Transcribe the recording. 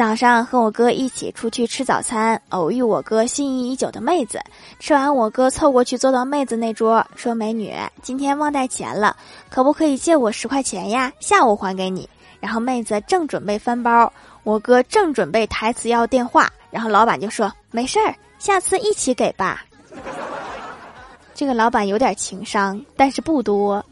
早上和我哥一起出去吃早餐偶遇我哥心仪已久的妹子。吃完我哥凑过去坐到妹子那桌说美女今天忘带钱了可不可以借我十块钱呀？下午还给你。然后妹子正准备翻包我哥正准备台词要电话然后老板就说没事儿下次一起给吧。这个老板有点情商但是不多。